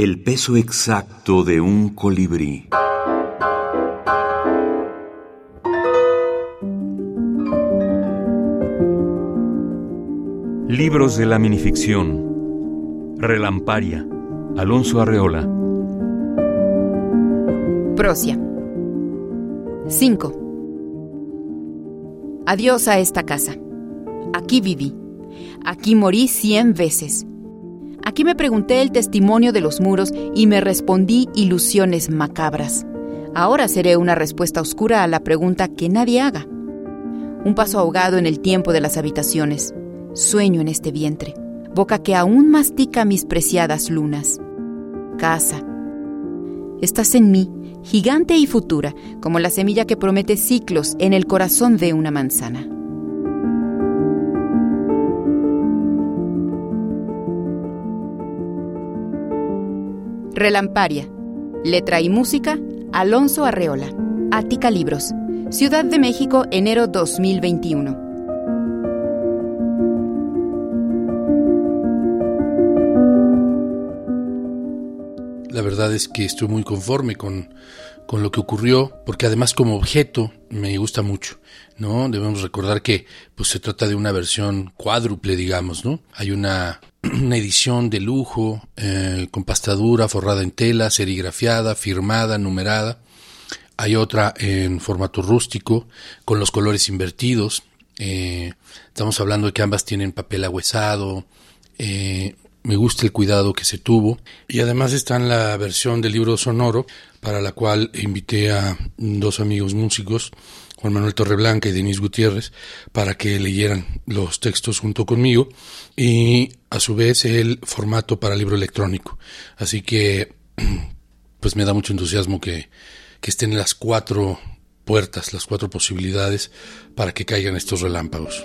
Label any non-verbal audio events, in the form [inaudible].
El peso exacto de un colibrí. Libros de la minificción. Relamparia. Alonso Arreola. Prosia. 5. Adiós a esta casa. Aquí viví. Aquí morí cien veces. Aquí me pregunté el testimonio de los muros y me respondí ilusiones macabras. Ahora seré una respuesta oscura a la pregunta que nadie haga. Un paso ahogado en el tiempo de las habitaciones. Sueño en este vientre. Boca que aún mastica mis preciadas lunas. Casa. Estás en mí, gigante y futura, como la semilla que promete ciclos en el corazón de una manzana. Relamparia. Letra y música, Alonso Arreola. Ática Libros. Ciudad de México, enero 2021. La verdad es que estoy muy conforme con, con lo que ocurrió, porque además como objeto me gusta mucho, ¿no? Debemos recordar que pues se trata de una versión cuádruple, digamos, ¿no? Hay una, [clears throat] una edición de lujo, eh, con pastadura, forrada en tela, serigrafiada, firmada, numerada. Hay otra en formato rústico, con los colores invertidos. Eh, estamos hablando de que ambas tienen papel ahuesado, eh, me gusta el cuidado que se tuvo. Y además está en la versión del libro sonoro, para la cual invité a dos amigos músicos, Juan Manuel Torreblanca y Denis Gutiérrez, para que leyeran los textos junto conmigo. Y a su vez el formato para libro electrónico. Así que, [clears throat] pues me da mucho entusiasmo que, que estén las cuatro puertas, las cuatro posibilidades para que caigan estos relámpagos.